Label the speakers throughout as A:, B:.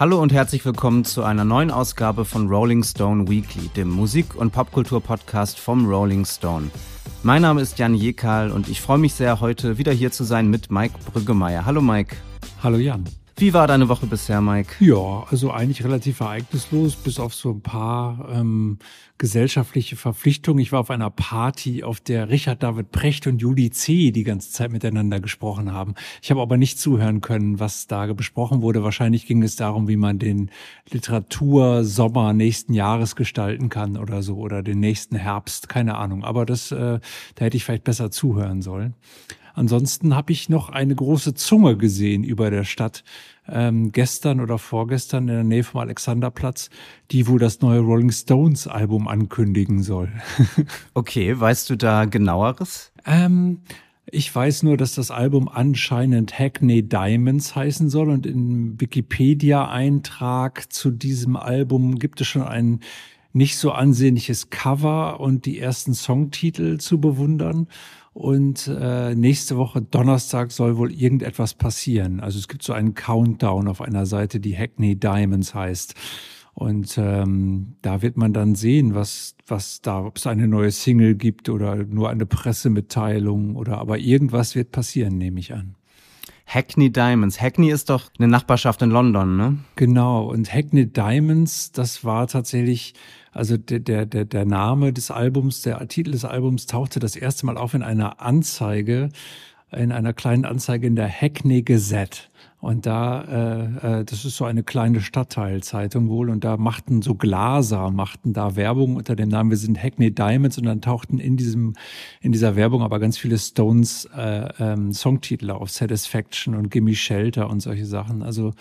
A: Hallo und herzlich willkommen zu einer neuen Ausgabe von Rolling Stone Weekly, dem Musik- und Popkultur-Podcast vom Rolling Stone. Mein Name ist Jan Jekal und ich freue mich sehr, heute wieder hier zu sein mit Mike Brüggemeier. Hallo Mike.
B: Hallo Jan.
A: Wie war deine Woche bisher, Mike?
B: Ja, also eigentlich relativ ereignislos, bis auf so ein paar ähm, gesellschaftliche Verpflichtungen. Ich war auf einer Party, auf der Richard David Precht und Julie C. die ganze Zeit miteinander gesprochen haben. Ich habe aber nicht zuhören können, was da besprochen wurde. Wahrscheinlich ging es darum, wie man den Literatursommer nächsten Jahres gestalten kann oder so oder den nächsten Herbst. Keine Ahnung. Aber das, äh, da hätte ich vielleicht besser zuhören sollen. Ansonsten habe ich noch eine große Zunge gesehen über der Stadt ähm, gestern oder vorgestern in der Nähe vom Alexanderplatz, die wohl das neue Rolling Stones Album ankündigen soll.
A: okay, weißt du da genaueres?
B: Ähm, ich weiß nur, dass das Album anscheinend Hackney Diamonds heißen soll und im Wikipedia-Eintrag zu diesem Album gibt es schon ein nicht so ansehnliches Cover und die ersten Songtitel zu bewundern. Und äh, nächste Woche Donnerstag soll wohl irgendetwas passieren. Also es gibt so einen Countdown auf einer Seite, die Hackney Diamonds heißt. Und ähm, da wird man dann sehen, was, was da, ob es eine neue Single gibt oder nur eine Pressemitteilung oder aber irgendwas wird passieren, nehme ich an.
A: Hackney Diamonds. Hackney ist doch eine Nachbarschaft in London, ne?
B: Genau. Und Hackney Diamonds, das war tatsächlich also der, der, der, Name des Albums, der Titel des Albums tauchte das erste Mal auf in einer Anzeige, in einer kleinen Anzeige in der Hackney Gazette. Und da, äh, äh, das ist so eine kleine Stadtteilzeitung wohl, und da machten so Glaser, machten da Werbung unter dem Namen Wir sind Hackney Diamonds und dann tauchten in diesem, in dieser Werbung aber ganz viele Stones äh, ähm, Songtitel auf, Satisfaction und Gimme Shelter und solche Sachen. Also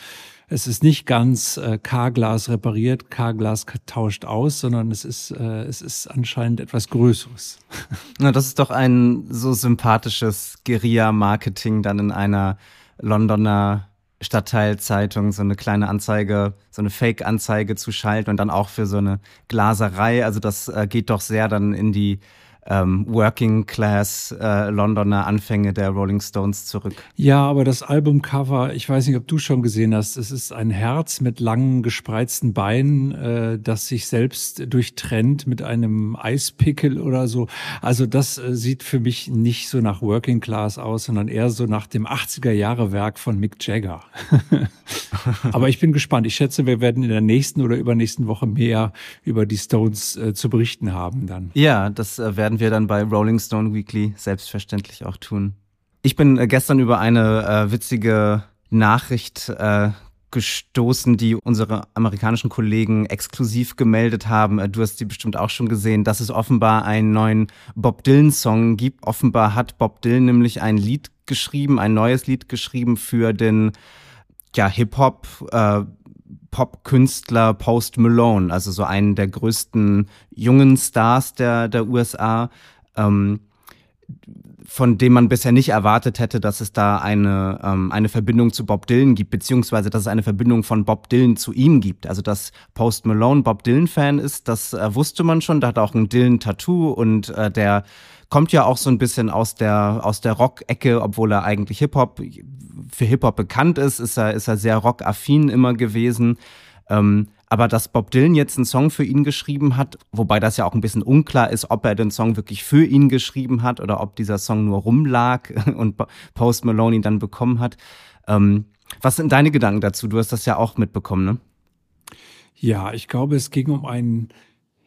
B: es ist nicht ganz äh, K-Glas repariert, K-Glas tauscht aus, sondern es ist, äh, es ist anscheinend etwas Größeres.
A: Na, das ist doch ein so sympathisches Guerilla-Marketing dann in einer Londoner Stadtteilzeitung so eine kleine Anzeige, so eine Fake-Anzeige zu schalten und dann auch für so eine Glaserei. Also das äh, geht doch sehr dann in die ähm, Working Class äh, Londoner Anfänge der Rolling Stones zurück.
B: Ja, aber das Albumcover, ich weiß nicht, ob du schon gesehen hast, es ist ein Herz mit langen gespreizten Beinen, äh, das sich selbst durchtrennt mit einem Eispickel oder so. Also das äh, sieht für mich nicht so nach Working Class aus, sondern eher so nach dem 80er Jahre Werk von Mick Jagger. aber ich bin gespannt. Ich schätze, wir werden in der nächsten oder übernächsten Woche mehr über die Stones äh, zu berichten haben dann.
A: Ja, das äh, werden wir dann bei Rolling Stone Weekly selbstverständlich auch tun. Ich bin äh, gestern über eine äh, witzige Nachricht äh, gestoßen, die unsere amerikanischen Kollegen exklusiv gemeldet haben. Äh, du hast sie bestimmt auch schon gesehen, dass es offenbar einen neuen Bob Dylan-Song gibt. Offenbar hat Bob Dylan nämlich ein Lied geschrieben, ein neues Lied geschrieben für den ja, Hip-Hop, äh, Pop-Künstler Post Malone, also so einen der größten jungen Stars der, der USA, ähm, von dem man bisher nicht erwartet hätte, dass es da eine, ähm, eine Verbindung zu Bob Dylan gibt, beziehungsweise dass es eine Verbindung von Bob Dylan zu ihm gibt. Also dass Post Malone Bob Dylan-Fan ist, das äh, wusste man schon. Da hat auch ein Dylan-Tattoo und äh, der kommt ja auch so ein bisschen aus der, aus der Rock-Ecke, obwohl er eigentlich Hip-Hop, für Hip-Hop bekannt ist, ist er, ist er sehr rockaffin immer gewesen. Ähm, aber dass Bob Dylan jetzt einen Song für ihn geschrieben hat, wobei das ja auch ein bisschen unklar ist, ob er den Song wirklich für ihn geschrieben hat oder ob dieser Song nur rumlag und Post Malone ihn dann bekommen hat. Ähm, was sind deine Gedanken dazu? Du hast das ja auch mitbekommen, ne?
B: Ja, ich glaube, es ging um einen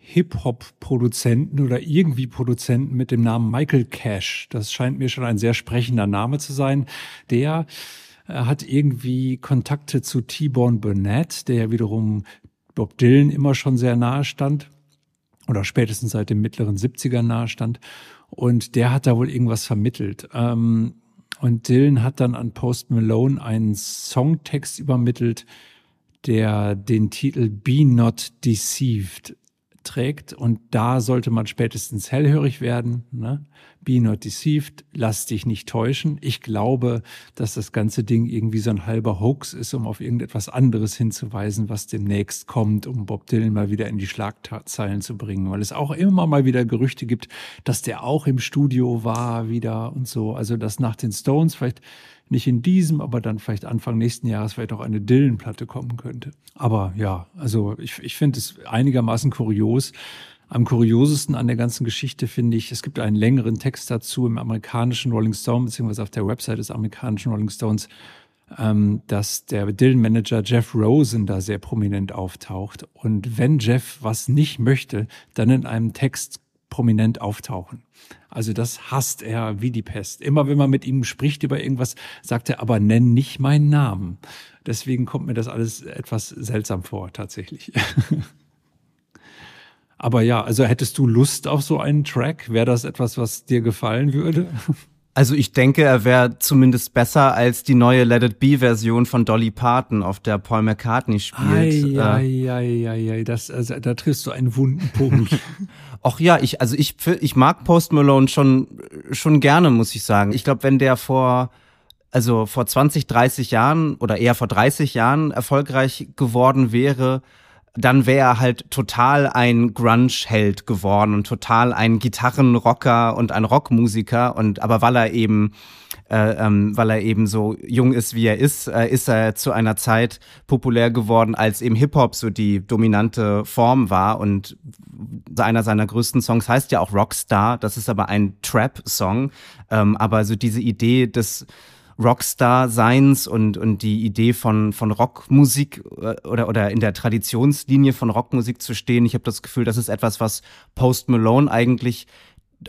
B: Hip-Hop-Produzenten oder irgendwie Produzenten mit dem Namen Michael Cash. Das scheint mir schon ein sehr sprechender Name zu sein. Der äh, hat irgendwie Kontakte zu T-Bone Burnett, der ja wiederum Bob Dylan immer schon sehr nahe stand oder spätestens seit dem mittleren 70er nahe stand. Und der hat da wohl irgendwas vermittelt. Ähm, und Dylan hat dann an Post Malone einen Songtext übermittelt, der den Titel Be Not Deceived trägt und da sollte man spätestens hellhörig werden. Ne? Be not deceived, lass dich nicht täuschen. Ich glaube, dass das ganze Ding irgendwie so ein halber Hoax ist, um auf irgendetwas anderes hinzuweisen, was demnächst kommt, um Bob Dylan mal wieder in die Schlagzeilen zu bringen, weil es auch immer mal wieder Gerüchte gibt, dass der auch im Studio war wieder und so. Also, dass nach den Stones vielleicht nicht in diesem, aber dann vielleicht Anfang nächsten Jahres vielleicht auch eine Dylan-Platte kommen könnte. Aber ja, also ich, ich finde es einigermaßen kurios. Am kuriosesten an der ganzen Geschichte finde ich, es gibt einen längeren Text dazu im amerikanischen Rolling Stone, beziehungsweise auf der Website des amerikanischen Rolling Stones, ähm, dass der Dylan-Manager Jeff Rosen da sehr prominent auftaucht. Und wenn Jeff was nicht möchte, dann in einem Text prominent auftauchen. Also das hasst er wie die Pest. Immer wenn man mit ihm spricht über irgendwas, sagt er, aber nenn nicht meinen Namen. Deswegen kommt mir das alles etwas seltsam vor, tatsächlich. aber ja, also hättest du Lust auf so einen Track? Wäre das etwas, was dir gefallen würde?
A: Also ich denke, er wäre zumindest besser als die neue Let It Be-Version von Dolly Parton, auf der Paul McCartney spielt.
B: Ei, ei, ei, ei, das, also, da triffst du einen wunden Punkt.
A: Ach ja, ich, also ich, ich mag Post Malone schon, schon gerne, muss ich sagen. Ich glaube, wenn der vor, also vor 20, 30 Jahren oder eher vor 30 Jahren erfolgreich geworden wäre, dann wäre er halt total ein Grunge-Held geworden und total ein Gitarrenrocker und ein Rockmusiker. Und aber weil er eben äh, ähm, weil er eben so jung ist, wie er ist, äh, ist er zu einer Zeit populär geworden, als eben Hip-Hop so die dominante Form war. Und einer seiner größten Songs heißt ja auch Rockstar. Das ist aber ein Trap-Song. Ähm, aber so diese Idee des Rockstar-Seins und, und die Idee von, von Rockmusik äh, oder, oder in der Traditionslinie von Rockmusik zu stehen. Ich habe das Gefühl, das ist etwas, was Post Malone eigentlich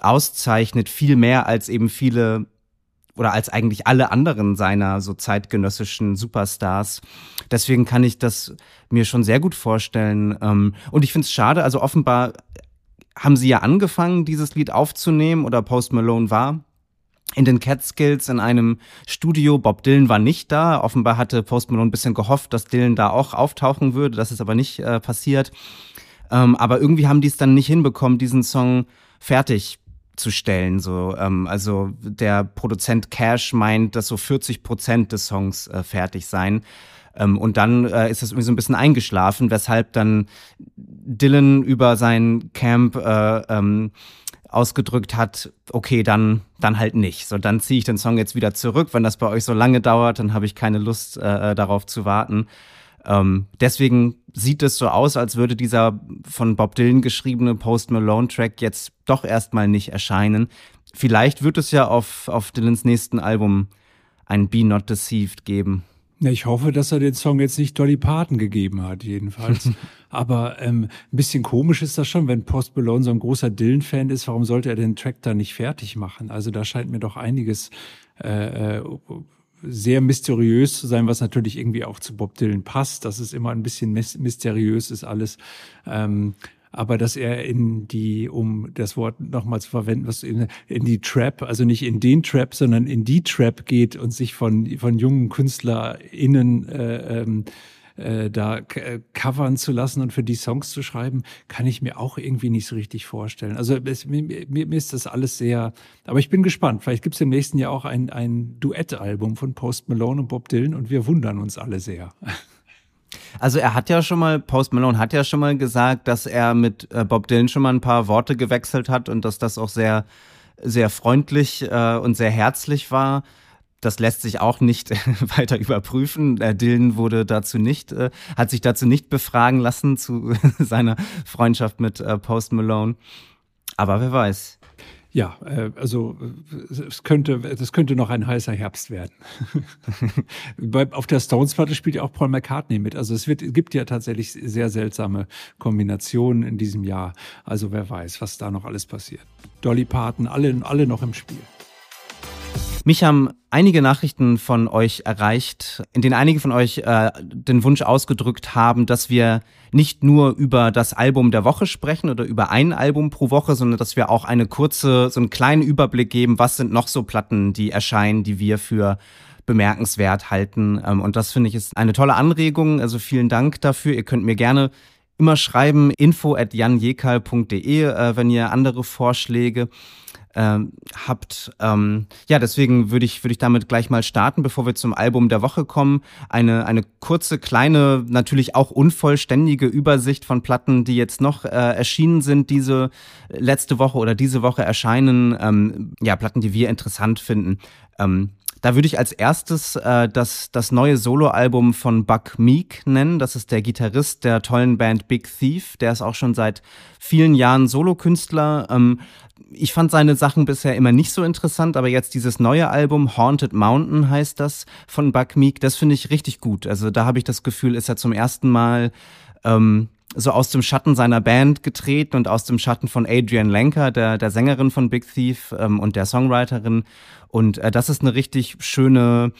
A: auszeichnet, viel mehr als eben viele oder als eigentlich alle anderen seiner so zeitgenössischen Superstars. Deswegen kann ich das mir schon sehr gut vorstellen. Ähm, und ich finde es schade, also offenbar haben sie ja angefangen, dieses Lied aufzunehmen oder Post Malone war in den Catskills in einem Studio. Bob Dylan war nicht da. Offenbar hatte Post Malone ein bisschen gehofft, dass Dylan da auch auftauchen würde. Das ist aber nicht äh, passiert. Ähm, aber irgendwie haben die es dann nicht hinbekommen, diesen Song fertig zu stellen. So, ähm, also der Produzent Cash meint, dass so 40 Prozent des Songs äh, fertig seien. Ähm, und dann äh, ist das irgendwie so ein bisschen eingeschlafen, weshalb dann Dylan über sein Camp äh, ähm, ausgedrückt hat, okay, dann, dann halt nicht. So, dann ziehe ich den Song jetzt wieder zurück. Wenn das bei euch so lange dauert, dann habe ich keine Lust äh, äh, darauf zu warten. Ähm, deswegen sieht es so aus, als würde dieser von Bob Dylan geschriebene Post Malone Track jetzt doch erstmal nicht erscheinen. Vielleicht wird es ja auf, auf Dylans nächsten Album ein Be Not Deceived geben.
B: Ich hoffe, dass er den Song jetzt nicht Dolly Parton gegeben hat, jedenfalls. Aber ähm, ein bisschen komisch ist das schon, wenn Post Malone so ein großer Dylan-Fan ist. Warum sollte er den Track da nicht fertig machen? Also da scheint mir doch einiges äh, äh sehr mysteriös zu sein, was natürlich irgendwie auch zu Bob Dylan passt. Das ist immer ein bisschen mysteriös ist alles. Ähm, aber dass er in die, um das Wort nochmal zu verwenden, was in, in die Trap, also nicht in den Trap, sondern in die Trap geht und sich von, von jungen KünstlerInnen äh, ähm, äh, da äh, covern zu lassen und für die Songs zu schreiben, kann ich mir auch irgendwie nicht so richtig vorstellen. Also es, mir, mir, mir ist das alles sehr, aber ich bin gespannt. Vielleicht gibt es im nächsten Jahr auch ein, ein Duettalbum von Post Malone und Bob Dylan und wir wundern uns alle sehr.
A: Also er hat ja schon mal, Post Malone hat ja schon mal gesagt, dass er mit äh, Bob Dylan schon mal ein paar Worte gewechselt hat und dass das auch sehr, sehr freundlich äh, und sehr herzlich war. Das lässt sich auch nicht weiter überprüfen. Der Dylan wurde dazu nicht, äh, hat sich dazu nicht befragen lassen zu seiner Freundschaft mit äh, Post Malone. Aber wer weiß.
B: Ja, äh, also es könnte, das könnte noch ein heißer Herbst werden. Auf der Stones-Platte spielt ja auch Paul McCartney mit. Also es wird, gibt ja tatsächlich sehr seltsame Kombinationen in diesem Jahr. Also wer weiß, was da noch alles passiert. Dolly Parton, alle, alle noch im Spiel.
A: Mich haben einige Nachrichten von euch erreicht, in denen einige von euch äh, den Wunsch ausgedrückt haben, dass wir nicht nur über das Album der Woche sprechen oder über ein Album pro Woche, sondern dass wir auch eine kurze, so einen kleinen Überblick geben, was sind noch so Platten, die erscheinen, die wir für bemerkenswert halten. Ähm, und das finde ich ist eine tolle Anregung. Also vielen Dank dafür. Ihr könnt mir gerne immer schreiben, info at janjekal.de, äh, wenn ihr andere Vorschläge ähm, habt. Ähm, ja, deswegen würde ich, würde ich damit gleich mal starten, bevor wir zum Album der Woche kommen. Eine, eine kurze, kleine, natürlich auch unvollständige Übersicht von Platten, die jetzt noch äh, erschienen sind, diese letzte Woche oder diese Woche erscheinen. Ähm, ja, Platten, die wir interessant finden. Ähm, da würde ich als erstes äh, das, das neue Soloalbum von Buck Meek nennen. Das ist der Gitarrist der tollen Band Big Thief. Der ist auch schon seit vielen Jahren Solokünstler. Ähm, ich fand seine Sachen bisher immer nicht so interessant, aber jetzt dieses neue Album, Haunted Mountain heißt das, von Buck Meek, das finde ich richtig gut. Also da habe ich das Gefühl, ist er zum ersten Mal ähm, so aus dem Schatten seiner Band getreten und aus dem Schatten von Adrian Lenker, der, der Sängerin von Big Thief ähm, und der Songwriterin. Und äh, das ist eine richtig schöne,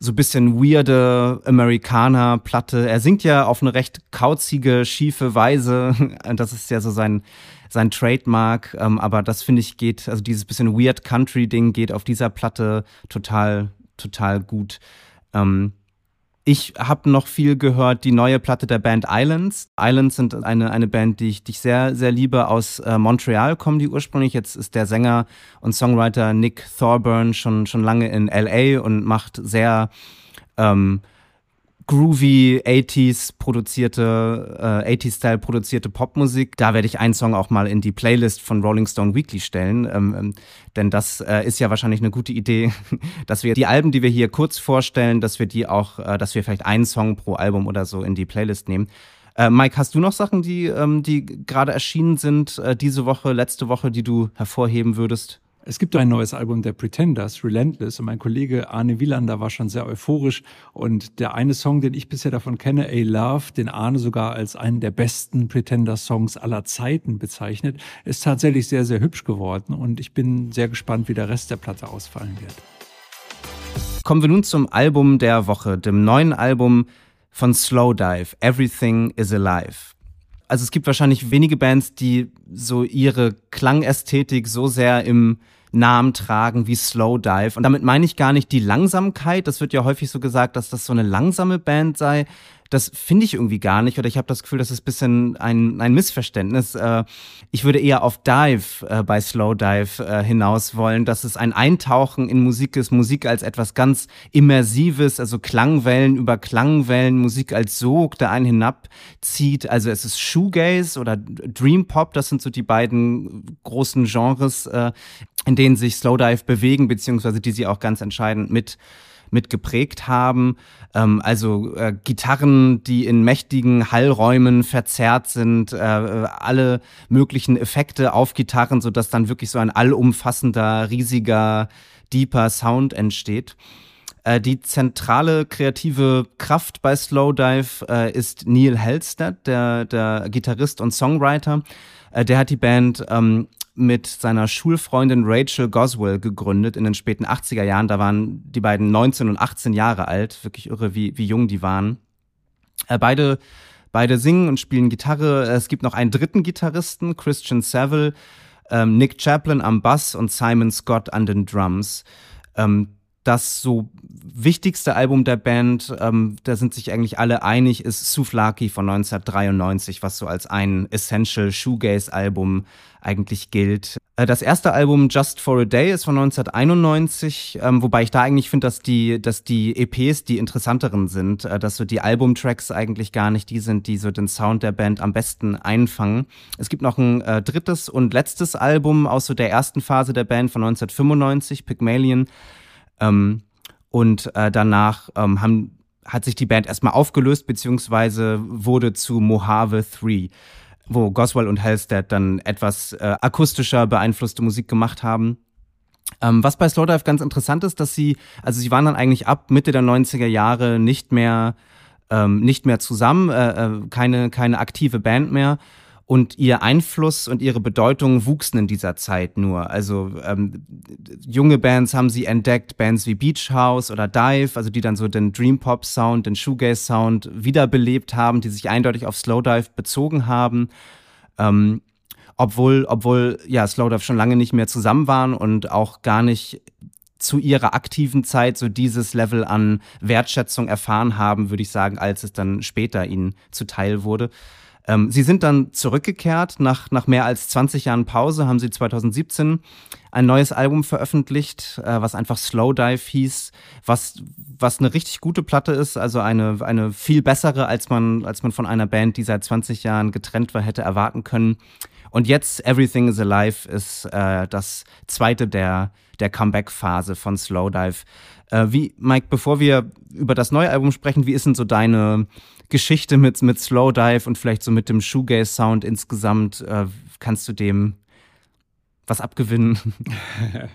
A: so bisschen weirde Amerikaner-Platte. Er singt ja auf eine recht kauzige, schiefe Weise. Das ist ja so sein, sein Trademark. Ähm, aber das finde ich geht, also dieses bisschen weird Country-Ding geht auf dieser Platte total, total gut. Ähm, ich habe noch viel gehört, die neue Platte der Band Islands. Islands sind eine, eine Band, die ich, die ich sehr, sehr liebe. Aus äh, Montreal kommen die ursprünglich. Jetzt ist der Sänger und Songwriter Nick Thorburn schon, schon lange in LA und macht sehr ähm, groovy 80s produzierte, äh, 80s-Style produzierte Popmusik. Da werde ich einen Song auch mal in die Playlist von Rolling Stone Weekly stellen, ähm, ähm, denn das äh, ist ja wahrscheinlich eine gute Idee, dass wir die Alben, die wir hier kurz vorstellen, dass wir die auch, äh, dass wir vielleicht einen Song pro Album oder so in die Playlist nehmen. Äh, Mike, hast du noch Sachen, die, ähm, die gerade erschienen sind, äh, diese Woche, letzte Woche, die du hervorheben würdest?
B: Es gibt ein neues Album der Pretenders, Relentless, und mein Kollege Arne Wielander war schon sehr euphorisch. Und der eine Song, den ich bisher davon kenne, A Love, den Arne sogar als einen der besten Pretenders-Songs aller Zeiten bezeichnet, ist tatsächlich sehr, sehr hübsch geworden. Und ich bin sehr gespannt, wie der Rest der Platte ausfallen wird.
A: Kommen wir nun zum Album der Woche, dem neuen Album von Slowdive, Everything is Alive also es gibt wahrscheinlich wenige Bands, die so ihre Klangästhetik so sehr im Namen tragen wie Slow Dive. Und damit meine ich gar nicht die Langsamkeit. Das wird ja häufig so gesagt, dass das so eine langsame Band sei. Das finde ich irgendwie gar nicht oder ich habe das Gefühl, das ist ein bisschen ein, ein Missverständnis. Äh, ich würde eher auf Dive äh, bei Slow Dive äh, hinaus wollen, dass es ein Eintauchen in Musik ist, Musik als etwas ganz Immersives, also Klangwellen über Klangwellen, Musik als Sog, der einen hinabzieht. Also es ist Shoegaze oder Dream Pop, das sind so die beiden großen Genres, in denen sich Slowdive bewegen, beziehungsweise die sie auch ganz entscheidend mit mit geprägt haben. Ähm, also äh, Gitarren, die in mächtigen Hallräumen verzerrt sind, äh, alle möglichen Effekte auf Gitarren, so dass dann wirklich so ein allumfassender, riesiger, deeper Sound entsteht. Äh, die zentrale kreative Kraft bei Slowdive äh, ist Neil Halstead, der, der Gitarrist und Songwriter. Äh, der hat die Band ähm, mit seiner Schulfreundin Rachel Goswell gegründet in den späten 80er Jahren. Da waren die beiden 19 und 18 Jahre alt. Wirklich irre, wie, wie jung die waren. Äh, beide, beide singen und spielen Gitarre. Es gibt noch einen dritten Gitarristen, Christian Saville, ähm, Nick Chaplin am Bass und Simon Scott an den Drums. Ähm, das so wichtigste Album der Band, ähm, da sind sich eigentlich alle einig, ist Souflaki von 1993, was so als ein Essential Shoegaze-Album eigentlich gilt. Äh, das erste Album Just for a Day ist von 1991, ähm, wobei ich da eigentlich finde, dass die, dass die EPs die interessanteren sind, äh, dass so die Albumtracks eigentlich gar nicht die sind, die so den Sound der Band am besten einfangen. Es gibt noch ein äh, drittes und letztes Album aus so der ersten Phase der Band von 1995, Pygmalion. Ähm, und äh, danach ähm, haben, hat sich die Band erstmal aufgelöst, beziehungsweise wurde zu Mojave 3, wo Goswell und Halstead dann etwas äh, akustischer beeinflusste Musik gemacht haben. Ähm, was bei Slowdive ganz interessant ist, dass sie, also sie waren dann eigentlich ab Mitte der 90er Jahre nicht mehr, ähm, nicht mehr zusammen, äh, äh keine, keine aktive Band mehr und ihr Einfluss und ihre Bedeutung wuchsen in dieser Zeit nur. Also ähm, junge Bands haben sie entdeckt, Bands wie Beach House oder Dive, also die dann so den Dream Pop Sound, den Shoegaze Sound wiederbelebt haben, die sich eindeutig auf Slowdive bezogen haben. Ähm, obwohl, obwohl ja Slowdive schon lange nicht mehr zusammen waren und auch gar nicht zu ihrer aktiven Zeit so dieses Level an Wertschätzung erfahren haben, würde ich sagen, als es dann später ihnen zuteil wurde. Ähm, sie sind dann zurückgekehrt. Nach, nach mehr als 20 Jahren Pause haben sie 2017 ein neues Album veröffentlicht, äh, was einfach Slowdive hieß, was, was eine richtig gute Platte ist, also eine, eine viel bessere, als man, als man von einer Band, die seit 20 Jahren getrennt war, hätte erwarten können. Und jetzt Everything is Alive ist äh, das zweite der, der Comeback-Phase von Slowdive. Äh, wie, Mike, bevor wir über das neue Album sprechen, wie ist denn so deine Geschichte mit, mit Slowdive und vielleicht so mit dem Shoegaze-Sound insgesamt? Äh, kannst du dem was abgewinnen?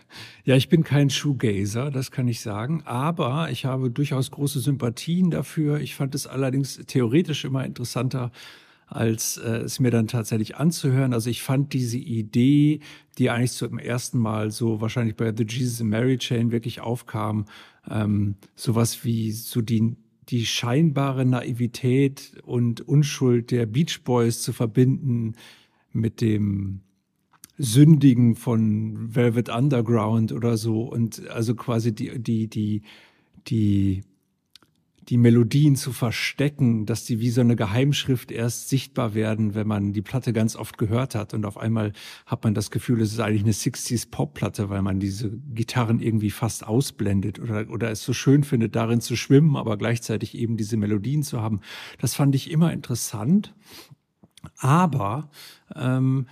B: Ja, ich bin kein Shoegazer, das kann ich sagen, aber ich habe durchaus große Sympathien dafür. Ich fand es allerdings theoretisch immer interessanter, als äh, es mir dann tatsächlich anzuhören. Also ich fand diese Idee, die eigentlich zum ersten Mal so wahrscheinlich bei The Jesus and Mary Chain wirklich aufkam, ähm, sowas wie so die die scheinbare Naivität und Unschuld der Beach Boys zu verbinden mit dem Sündigen von Velvet Underground oder so und also quasi die, die, die, die, die Melodien zu verstecken, dass die wie so eine Geheimschrift erst sichtbar werden, wenn man die Platte ganz oft gehört hat und auf einmal hat man das Gefühl, es ist eigentlich eine 60s Pop-Platte, weil man diese Gitarren irgendwie fast ausblendet oder, oder es so schön findet, darin zu schwimmen, aber gleichzeitig eben diese Melodien zu haben. Das fand ich immer interessant. Aber ähm,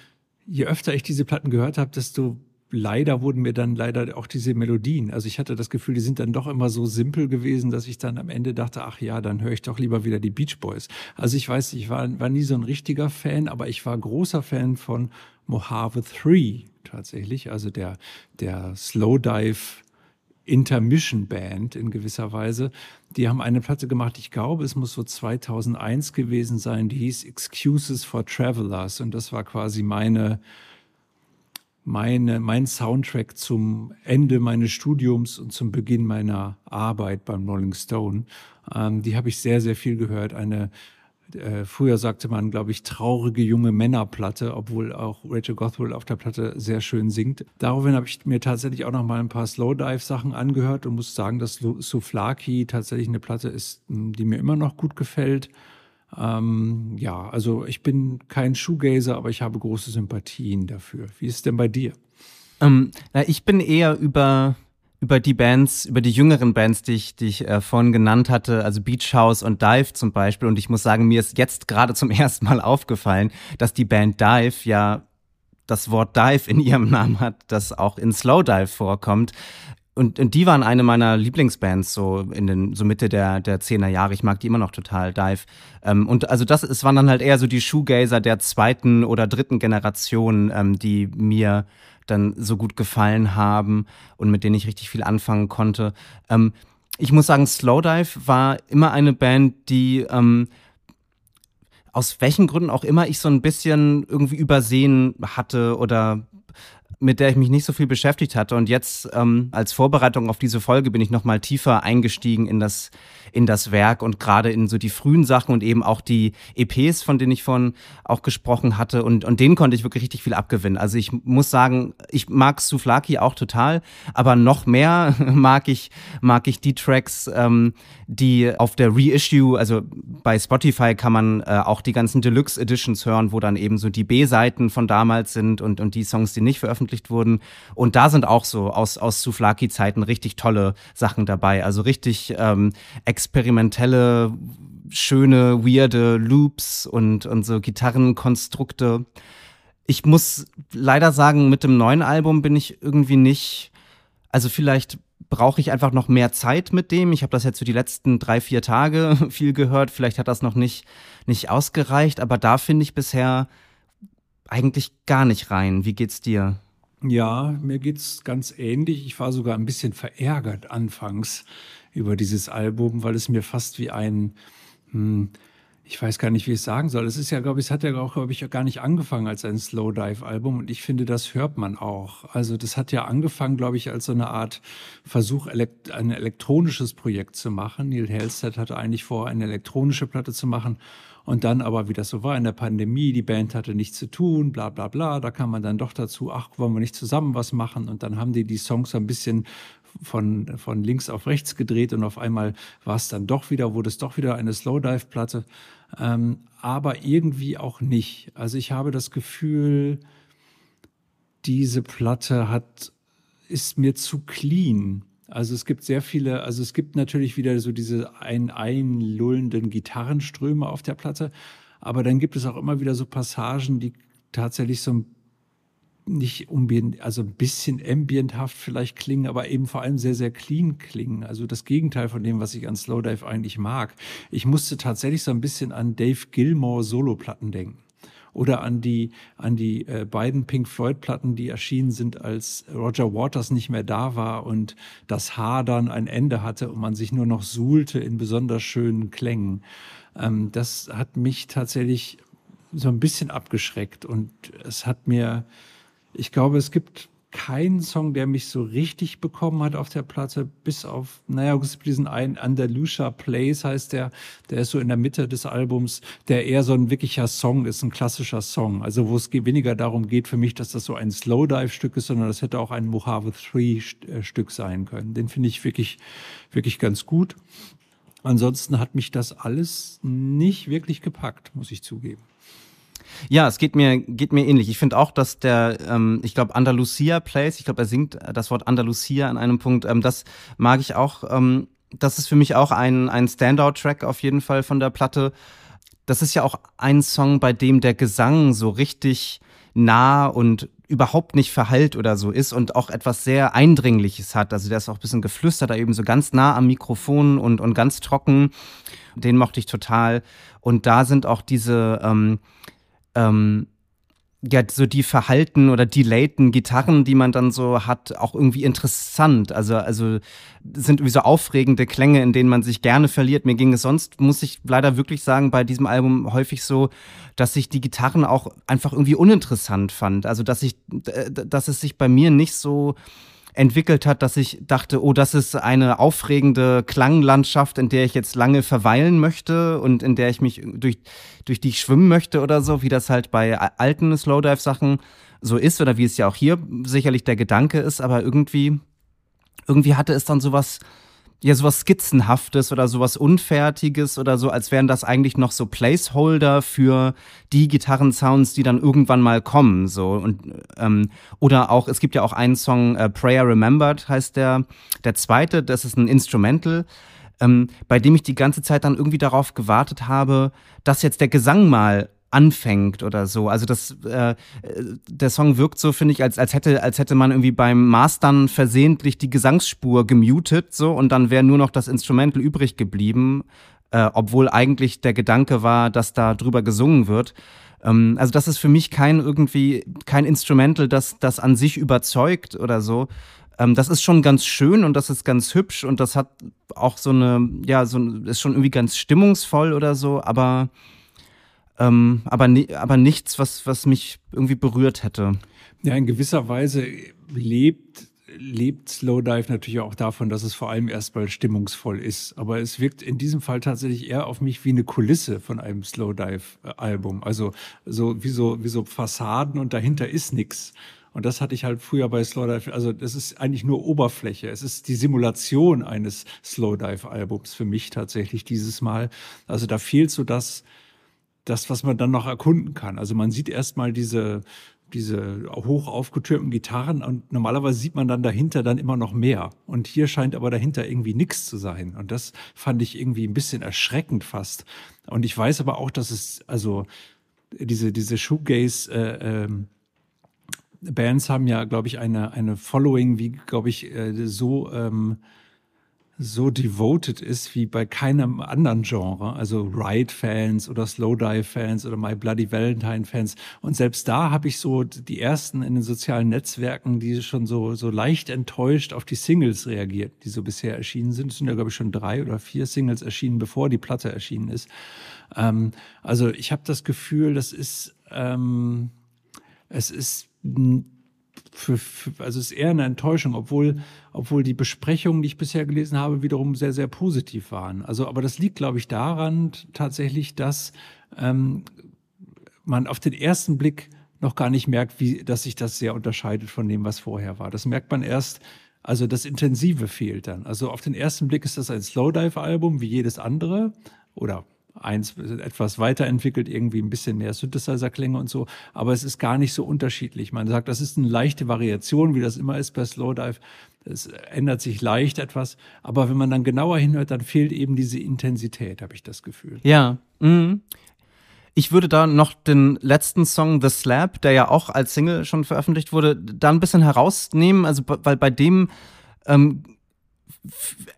B: je öfter ich diese Platten gehört habe, desto leider wurden mir dann leider auch diese Melodien. Also ich hatte das Gefühl, die sind dann doch immer so simpel gewesen, dass ich dann am Ende dachte, ach ja, dann höre ich doch lieber wieder die Beach Boys. Also ich weiß, ich war, war nie so ein richtiger Fan, aber ich war großer Fan von Mojave 3 tatsächlich, also der, der Slowdive Intermission Band in gewisser Weise. Die haben eine Platte gemacht, ich glaube, es muss so 2001 gewesen sein, die hieß Excuses for Travelers und das war quasi meine, meine, mein Soundtrack zum Ende meines Studiums und zum Beginn meiner Arbeit beim Rolling Stone. Ähm, die habe ich sehr, sehr viel gehört. Eine äh, früher sagte man, glaube ich, traurige junge Männerplatte, obwohl auch Rachel Gothwell auf der Platte sehr schön singt. Daraufhin habe ich mir tatsächlich auch noch mal ein paar Slowdive-Sachen angehört und muss sagen, dass Souflaki tatsächlich eine Platte ist, die mir immer noch gut gefällt. Ähm, ja, also ich bin kein Shoegazer, aber ich habe große Sympathien dafür. Wie ist es denn bei dir?
A: Ähm, na, ich bin eher über über die Bands, über die jüngeren Bands, die ich, die ich äh, vorhin genannt hatte, also Beach House und Dive zum Beispiel. Und ich muss sagen, mir ist jetzt gerade zum ersten Mal aufgefallen, dass die Band Dive ja das Wort Dive in ihrem Namen hat, das auch in Slow Dive vorkommt. Und, und die waren eine meiner Lieblingsbands so in den so Mitte der der zehner Jahre. Ich mag die immer noch total Dive. Ähm, und also das es waren dann halt eher so die Shoegazer der zweiten oder dritten Generation, ähm, die mir dann so gut gefallen haben und mit denen ich richtig viel anfangen konnte. Ähm, ich muss sagen, Slowdive war immer eine Band, die ähm, aus welchen Gründen auch immer ich so ein bisschen irgendwie übersehen hatte oder mit der ich mich nicht so viel beschäftigt hatte. Und jetzt ähm, als Vorbereitung auf diese Folge bin ich nochmal tiefer eingestiegen in das, in das Werk und gerade in so die frühen Sachen und eben auch die EPs, von denen ich vorhin auch gesprochen hatte. Und, und denen konnte ich wirklich richtig viel abgewinnen. Also ich muss sagen, ich mag Souflaki auch total, aber noch mehr mag ich, mag ich die Tracks, ähm, die auf der Reissue, also bei Spotify kann man äh, auch die ganzen Deluxe Editions hören, wo dann eben so die B-Seiten von damals sind und, und die Songs, die nicht veröffentlicht veröffentlicht wurden. Und da sind auch so aus, aus Souflaki-Zeiten richtig tolle Sachen dabei. Also richtig ähm, experimentelle, schöne, weirde Loops und, und so Gitarrenkonstrukte. Ich muss leider sagen, mit dem neuen Album bin ich irgendwie nicht, also vielleicht brauche ich einfach noch mehr Zeit mit dem. Ich habe das jetzt für die letzten drei, vier Tage viel gehört. Vielleicht hat das noch nicht, nicht ausgereicht, aber da finde ich bisher eigentlich gar nicht rein. Wie geht's dir?
B: Ja, mir geht's ganz ähnlich. Ich war sogar ein bisschen verärgert anfangs über dieses Album, weil es mir fast wie ein, hm, ich weiß gar nicht, wie ich es sagen soll. Es ist ja, glaube ich, es hat ja auch, glaube ich, gar nicht angefangen als ein Slowdive-Album und ich finde, das hört man auch. Also das hat ja angefangen, glaube ich, als so eine Art Versuch, elekt ein elektronisches Projekt zu machen. Neil Halstead hatte eigentlich vor, eine elektronische Platte zu machen und dann aber, wie das so war in der Pandemie, die Band hatte nichts zu tun, bla bla bla. Da kam man dann doch dazu, ach, wollen wir nicht zusammen was machen? Und dann haben die die Songs ein bisschen von, von links auf rechts gedreht und auf einmal war es dann doch wieder, wurde es doch wieder eine Slowdive-Platte. Ähm, aber irgendwie auch nicht. Also ich habe das Gefühl, diese Platte hat ist mir zu clean. Also es gibt sehr viele, also es gibt natürlich wieder so diese ein einlullenden Gitarrenströme auf der Platte, aber dann gibt es auch immer wieder so Passagen, die tatsächlich so nicht ambient, also ein bisschen ambienthaft vielleicht klingen, aber eben vor allem sehr, sehr clean klingen. Also das Gegenteil von dem, was ich an Slowdive eigentlich mag. Ich musste tatsächlich so ein bisschen an Dave Gilmore Soloplatten denken oder an die, an die äh, beiden Pink Floyd-Platten, die erschienen sind, als Roger Waters nicht mehr da war und das Haar dann ein Ende hatte und man sich nur noch suhlte in besonders schönen Klängen. Ähm, das hat mich tatsächlich so ein bisschen abgeschreckt und es hat mir, ich glaube, es gibt kein Song, der mich so richtig bekommen hat auf der Platte, bis auf, naja, diesen einen Andalusia Plays heißt der, der ist so in der Mitte des Albums, der eher so ein wirklicher Song ist, ein klassischer Song. Also wo es weniger darum geht für mich, dass das so ein Slowdive-Stück ist, sondern das hätte auch ein Mojave 3-Stück sein können. Den finde ich wirklich, wirklich ganz gut. Ansonsten hat mich das alles nicht wirklich gepackt, muss ich zugeben.
A: Ja, es geht mir, geht mir ähnlich. Ich finde auch, dass der, ähm, ich glaube, Andalusia Plays, ich glaube, er singt das Wort Andalusia an einem Punkt, ähm, das mag ich auch. Ähm, das ist für mich auch ein, ein Standout-Track auf jeden Fall von der Platte. Das ist ja auch ein Song, bei dem der Gesang so richtig nah und überhaupt nicht verhallt oder so ist und auch etwas sehr Eindringliches hat. Also der ist auch ein bisschen geflüstert, da eben so ganz nah am Mikrofon und, und ganz trocken. Den mochte ich total. Und da sind auch diese, ähm, ähm, ja, so die verhalten oder delayten Gitarren, die man dann so hat, auch irgendwie interessant. Also, also sind irgendwie so aufregende Klänge, in denen man sich gerne verliert. Mir ging es sonst, muss ich leider wirklich sagen, bei diesem Album häufig so, dass ich die Gitarren auch einfach irgendwie uninteressant fand. Also, dass ich, dass es sich bei mir nicht so entwickelt hat, dass ich dachte, oh, das ist eine aufregende Klanglandschaft, in der ich jetzt lange verweilen möchte und in der ich mich durch, durch die ich schwimmen möchte oder so, wie das halt bei alten Slowdive-Sachen so ist oder wie es ja auch hier sicherlich der Gedanke ist, aber irgendwie, irgendwie hatte es dann sowas, ja sowas Skizzenhaftes oder sowas Unfertiges oder so, als wären das eigentlich noch so Placeholder für die Gitarrensounds, die dann irgendwann mal kommen. So und ähm, oder auch, es gibt ja auch einen Song, äh, Prayer Remembered heißt der, der zweite, das ist ein Instrumental. Ähm, bei dem ich die ganze Zeit dann irgendwie darauf gewartet habe, dass jetzt der Gesang mal anfängt oder so. Also das, äh, der Song wirkt so, finde ich, als, als hätte, als hätte man irgendwie beim Mastern versehentlich die Gesangsspur gemutet, so, und dann wäre nur noch das Instrumental übrig geblieben, äh, obwohl eigentlich der Gedanke war, dass da drüber gesungen wird. Ähm, also das ist für mich kein irgendwie, kein Instrumental, das, das an sich überzeugt oder so. Ähm, das ist schon ganz schön und das ist ganz hübsch und das hat auch so eine, ja, so, ist schon irgendwie ganz stimmungsvoll oder so, aber ähm, aber, aber nichts, was, was mich irgendwie berührt hätte.
B: Ja, in gewisser Weise lebt lebt Slowdive natürlich auch davon, dass es vor allem erstmal stimmungsvoll ist. Aber es wirkt in diesem Fall tatsächlich eher auf mich wie eine Kulisse von einem Slowdive-Album. Also so wie, so wie so Fassaden und dahinter ist nichts. Und das hatte ich halt früher bei Slowdive. Also das ist eigentlich nur Oberfläche. Es ist die Simulation eines Slowdive-Albums für mich tatsächlich dieses Mal. Also da fehlt so das, das, was man dann noch erkunden kann. Also man sieht erstmal diese, diese hoch aufgetürmten Gitarren und normalerweise sieht man dann dahinter dann immer noch mehr. Und hier scheint aber dahinter irgendwie nichts zu sein. Und das fand ich irgendwie ein bisschen erschreckend fast. Und ich weiß aber auch, dass es, also diese, diese Shoegaze, äh, ähm, Bands haben ja, glaube ich, eine, eine Following, wie, glaube ich, äh, so ähm, so devoted ist wie bei keinem anderen Genre, also Ride-Fans oder Slowdive-Fans oder My Bloody Valentine-Fans. Und selbst da habe ich so die ersten in den sozialen Netzwerken, die schon so, so leicht enttäuscht auf die Singles reagiert, die so bisher erschienen sind. Es sind ja, glaube ich, schon drei oder vier Singles erschienen, bevor die Platte erschienen ist. Ähm, also ich habe das Gefühl, das ist, ähm, es ist für, für, also es ist eher eine Enttäuschung, obwohl, obwohl die Besprechungen, die ich bisher gelesen habe, wiederum sehr, sehr positiv waren. Also, aber das liegt, glaube ich, daran tatsächlich, dass ähm, man auf den ersten Blick noch gar nicht merkt, wie, dass sich das sehr unterscheidet von dem, was vorher war. Das merkt man erst, also das Intensive fehlt dann. Also auf den ersten Blick ist das ein Slowdive-Album wie jedes andere oder eins etwas weiterentwickelt, irgendwie ein bisschen mehr Synthesizer-Klänge und so. Aber es ist gar nicht so unterschiedlich. Man sagt, das ist eine leichte Variation, wie das immer ist bei Slowdive. Es ändert sich leicht etwas. Aber wenn man dann genauer hinhört, dann fehlt eben diese Intensität, habe ich das Gefühl.
A: Ja. Mhm. Ich würde da noch den letzten Song The Slab, der ja auch als Single schon veröffentlicht wurde, da ein bisschen herausnehmen, also weil bei dem ähm,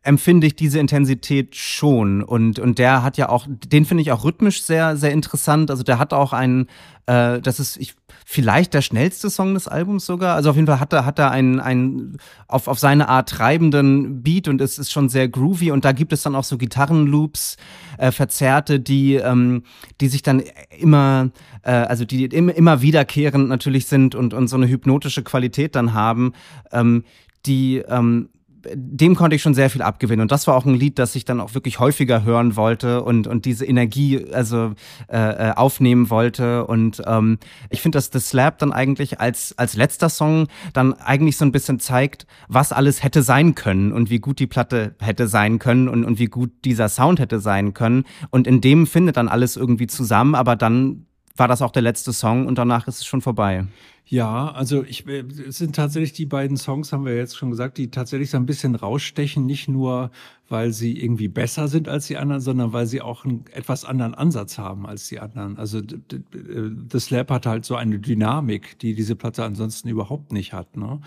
A: empfinde ich diese Intensität schon. Und, und der hat ja auch, den finde ich auch rhythmisch sehr, sehr interessant. Also der hat auch einen, äh, das ist ich, vielleicht der schnellste Song des Albums sogar. Also auf jeden Fall hat er, hat er einen, einen auf, auf seine Art treibenden Beat und es ist schon sehr groovy. Und da gibt es dann auch so Gitarrenloops, äh, Verzerrte, die, ähm, die sich dann immer, äh, also die immer, immer wiederkehrend natürlich sind und, und so eine hypnotische Qualität dann haben. Ähm, die ähm, dem konnte ich schon sehr viel abgewinnen. Und das war auch ein Lied, das ich dann auch wirklich häufiger hören wollte und, und diese Energie also äh, äh aufnehmen wollte. Und ähm, ich finde, dass The Slap dann eigentlich als, als letzter Song dann eigentlich so ein bisschen zeigt, was alles hätte sein können und wie gut die Platte hätte sein können und, und wie gut dieser Sound hätte sein können. Und in dem findet dann alles irgendwie zusammen, aber dann war das auch der letzte Song und danach ist es schon vorbei.
B: Ja, also ich, äh, es sind tatsächlich die beiden Songs, haben wir jetzt schon gesagt, die tatsächlich so ein bisschen rausstechen, nicht nur, weil sie irgendwie besser sind als die anderen, sondern weil sie auch einen etwas anderen Ansatz haben als die anderen. Also The Slap hat halt so eine Dynamik, die diese Platte ansonsten überhaupt nicht hat. Ne?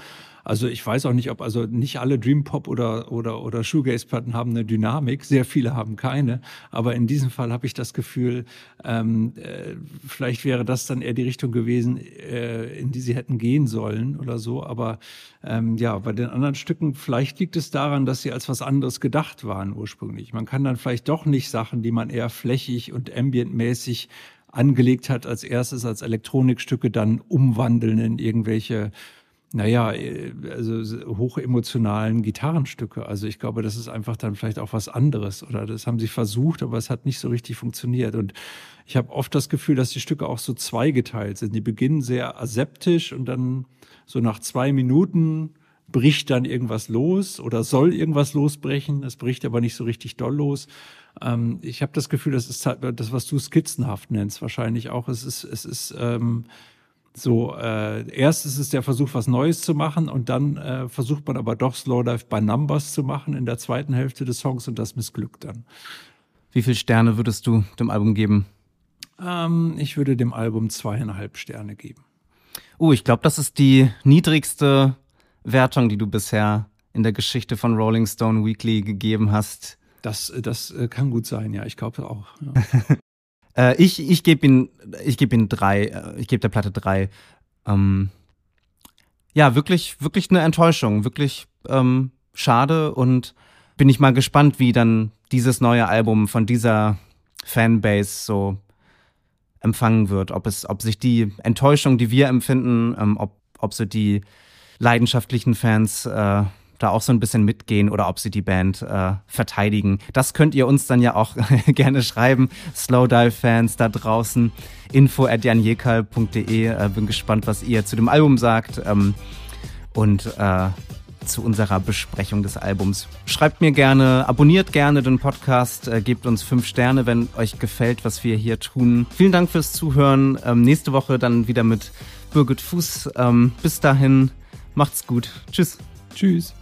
B: Also ich weiß auch nicht, ob, also nicht alle Dream Pop oder, oder, oder Shoegaze-Platten haben eine Dynamik, sehr viele haben keine. Aber in diesem Fall habe ich das Gefühl, ähm, äh, vielleicht wäre das dann eher die Richtung gewesen, äh, in die sie hätten gehen sollen oder so. Aber ähm, ja, bei den anderen Stücken, vielleicht liegt es daran, dass sie als was anderes gedacht waren ursprünglich. Man kann dann vielleicht doch nicht Sachen, die man eher flächig und ambientmäßig angelegt hat, als erstes als Elektronikstücke dann umwandeln in irgendwelche naja, äh, also hochemotionalen Gitarrenstücke. Also ich glaube, das ist einfach dann vielleicht auch was anderes. Oder das haben sie versucht, aber es hat nicht so richtig funktioniert. Und ich habe oft das Gefühl, dass die Stücke auch so zweigeteilt sind. Die beginnen sehr aseptisch und dann so nach zwei Minuten bricht dann irgendwas los oder soll irgendwas losbrechen. Es bricht aber nicht so richtig doll los. Ähm, ich habe das Gefühl, das ist das, was du skizzenhaft nennst, wahrscheinlich auch. Es ist, es ist ähm, so, äh, erst ist es der Versuch, was Neues zu machen und dann äh, versucht man aber doch Slowdive by Numbers zu machen in der zweiten Hälfte des Songs und das missglückt dann.
A: Wie viele Sterne würdest du dem Album geben?
B: Ähm, ich würde dem Album zweieinhalb Sterne geben.
A: Oh, ich glaube, das ist die niedrigste Wertung, die du bisher in der Geschichte von Rolling Stone Weekly gegeben hast.
B: Das, das äh, kann gut sein, ja, ich glaube auch. Ja.
A: Äh, ich ich gebe ihn, ich gebe ihn drei, äh, ich gebe der Platte drei. Ähm, ja, wirklich, wirklich eine Enttäuschung, wirklich ähm, schade und bin ich mal gespannt, wie dann dieses neue Album von dieser Fanbase so empfangen wird. Ob es, ob sich die Enttäuschung, die wir empfinden, ähm, ob, ob so die leidenschaftlichen Fans äh, da auch so ein bisschen mitgehen oder ob sie die Band äh, verteidigen. Das könnt ihr uns dann ja auch gerne schreiben. Slowdive-Fans da draußen. Info at janjekal.de. Äh, bin gespannt, was ihr zu dem Album sagt. Ähm, und äh, zu unserer Besprechung des Albums. Schreibt mir gerne, abonniert gerne den Podcast, äh, gebt uns fünf Sterne, wenn euch gefällt, was wir hier tun. Vielen Dank fürs Zuhören. Ähm, nächste Woche dann wieder mit Birgit Fuß. Ähm, bis dahin, macht's gut. Tschüss.
B: Tschüss.